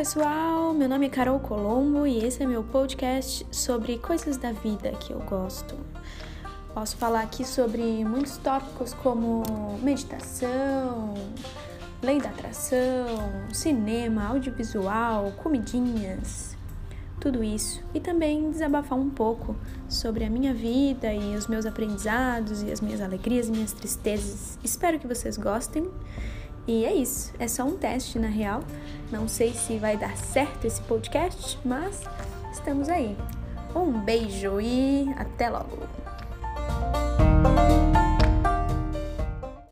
pessoal, meu nome é Carol Colombo e esse é meu podcast sobre coisas da vida que eu gosto. Posso falar aqui sobre muitos tópicos como meditação, lei da atração, cinema, audiovisual, comidinhas, tudo isso. E também desabafar um pouco sobre a minha vida e os meus aprendizados e as minhas alegrias e minhas tristezas. Espero que vocês gostem. E é isso, é só um teste na real. Não sei se vai dar certo esse podcast, mas estamos aí. Um beijo e até logo!